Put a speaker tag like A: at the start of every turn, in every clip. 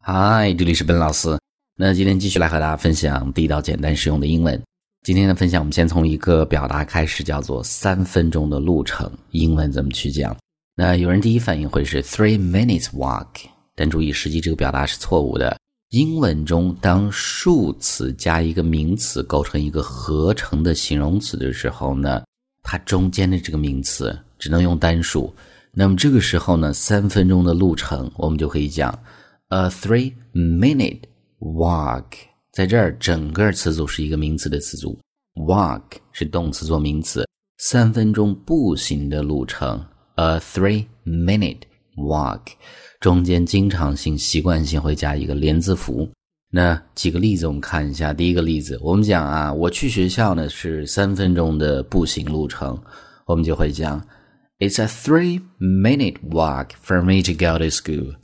A: 嗨，这里是本老师。那今天继续来和大家分享地道、简单、实用的英文。今天的分享，我们先从一个表达开始，叫做“三分钟的路程”。英文怎么去讲？那有人第一反应会是 “three minutes walk”，但注意，实际这个表达是错误的。英文中，当数词加一个名词构成一个合成的形容词的时候呢，它中间的这个名词只能用单数。那么这个时候呢，三分钟的路程，我们就可以讲 a three-minute walk。在这儿，整个词组是一个名词的词组，walk 是动词做名词，三分钟步行的路程，a three-minute walk，中间经常性、习惯性会加一个连字符。那几个例子我们看一下，第一个例子，我们讲啊，我去学校呢是三分钟的步行路程，我们就会讲。It's a three-minute walk for me to go to school.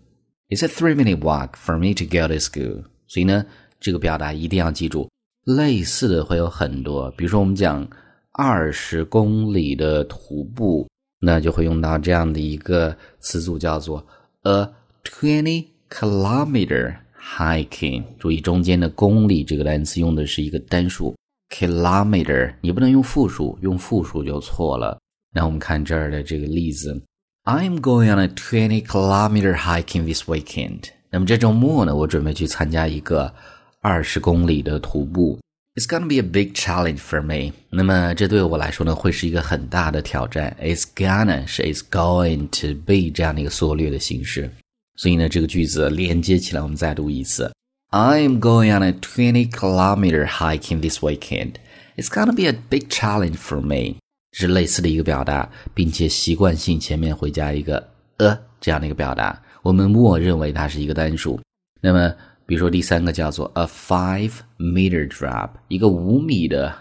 A: It's a three-minute walk for me to go to school. 所以呢，这个表达一定要记住。类似的会有很多，比如说我们讲二十公里的徒步，那就会用到这样的一个词组，叫做 a twenty kilometer hiking。注意中间的公里这个单词用的是一个单数 kilometer，你不能用复数，用复数就错了。那我们看这儿的这个例子 ，I'm going on a twenty kilometer hiking this weekend。那么这周末呢，我准备去参加一个二十公里的徒步。It's gonna be a big challenge for me。那么这对我来说呢，会是一个很大的挑战。It's gonna 是 It's going to be 这样的一个缩略的形式。所以呢，这个句子连接起来，我们再读一次。I'm going on a twenty kilometer hiking this weekend. It's gonna be a big challenge for me. 是类似的一个表达，并且习惯性前面会加一个 a 这样的一个表达，我们默认为它是一个单数。那么，比如说第三个叫做 a five meter drop，一个五米的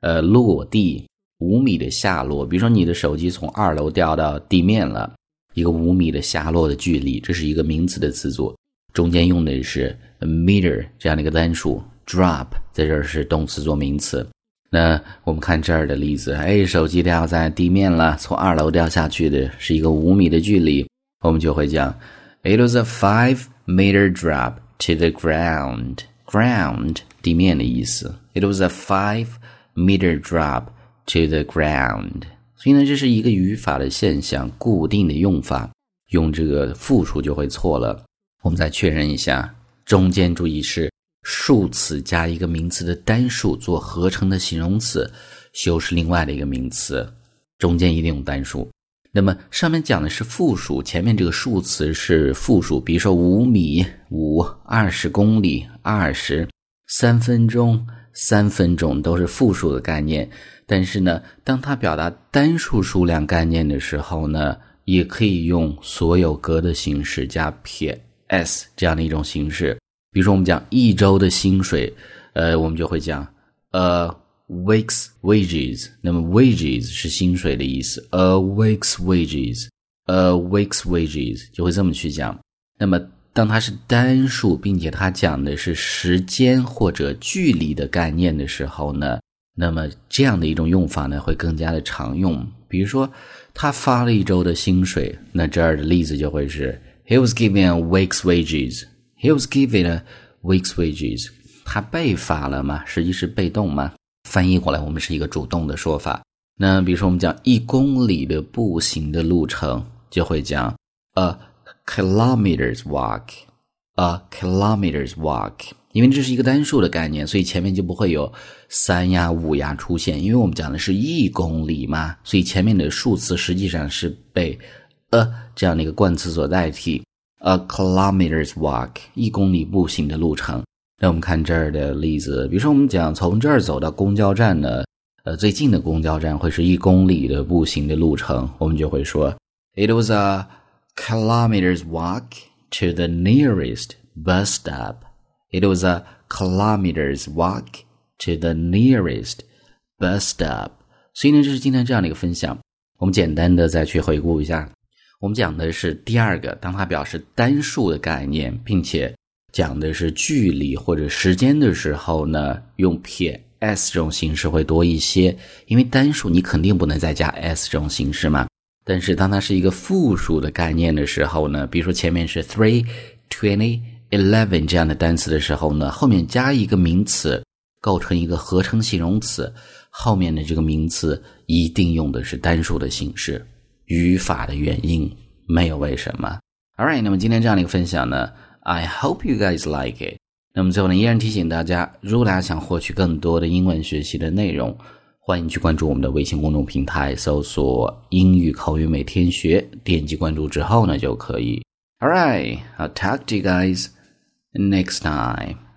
A: 呃落地，五米的下落。比如说你的手机从二楼掉到地面了，一个五米的下落的距离，这是一个名词的词组，中间用的是 meter 这样的一个单数，drop 在这儿是动词做名词。那我们看这儿的例子，哎，手机掉在地面了，从二楼掉下去的是一个五米的距离，我们就会讲，It was a five meter drop to the ground. Ground 地面的意思。It was a five meter drop to the ground. 所以呢，这是一个语法的现象，固定的用法，用这个复数就会错了。我们再确认一下，中间注意是。数词加一个名词的单数做合成的形容词，修饰另外的一个名词，中间一定用单数。那么上面讲的是复数，前面这个数词是复数，比如说五米、五、二十公里、二十、三分钟、三分钟都是复数的概念。但是呢，当它表达单数数量概念的时候呢，也可以用所有格的形式加撇 s 这样的一种形式。比如说，我们讲一周的薪水，呃，我们就会讲 a week's wages。那么 wages 是薪水的意思，a week's wages，a week's wages 就会这么去讲。那么当它是单数，并且它讲的是时间或者距离的概念的时候呢，那么这样的一种用法呢会更加的常用。比如说，他发了一周的薪水，那这儿的例子就会是 He was given a week's wages。He was given a week's wages。他被罚了吗？实际是被动吗？翻译过来，我们是一个主动的说法。那比如说，我们讲一公里的步行的路程，就会讲 a kilometers walk。a kilometers walk。因为这是一个单数的概念，所以前面就不会有三呀、五呀出现。因为我们讲的是一公里嘛，所以前面的数词实际上是被 a 这样的一个冠词所代替。A kilometers walk，一公里步行的路程。那我们看这儿的例子，比如说我们讲从这儿走到公交站呢，呃，最近的公交站会是一公里的步行的路程，我们就会说，It was a kilometers walk to the nearest bus stop. It was a kilometers walk to the nearest bus stop. 所以呢，这是今天这样的一个分享。我们简单的再去回顾一下。 我们讲的是第二个，当它表示单数的概念，并且讲的是距离或者时间的时候呢，用撇 s 这种形式会多一些。因为单数你肯定不能再加 s 这种形式嘛。但是当它是一个复数的概念的时候呢，比如说前面是 three twenty eleven 这样的单词的时候呢，后面加一个名词，构成一个合成形容词，后面的这个名词一定用的是单数的形式。语法的原因，没有为什么。All right，那么今天这样的一个分享呢，I hope you guys like it。那么最后呢，依然提醒大家，如果大家想获取更多的英文学习的内容，欢迎去关注我们的微信公众平台，搜索“英语口语每天学”，点击关注之后呢，就可以。All right, I'll talk to you guys next time.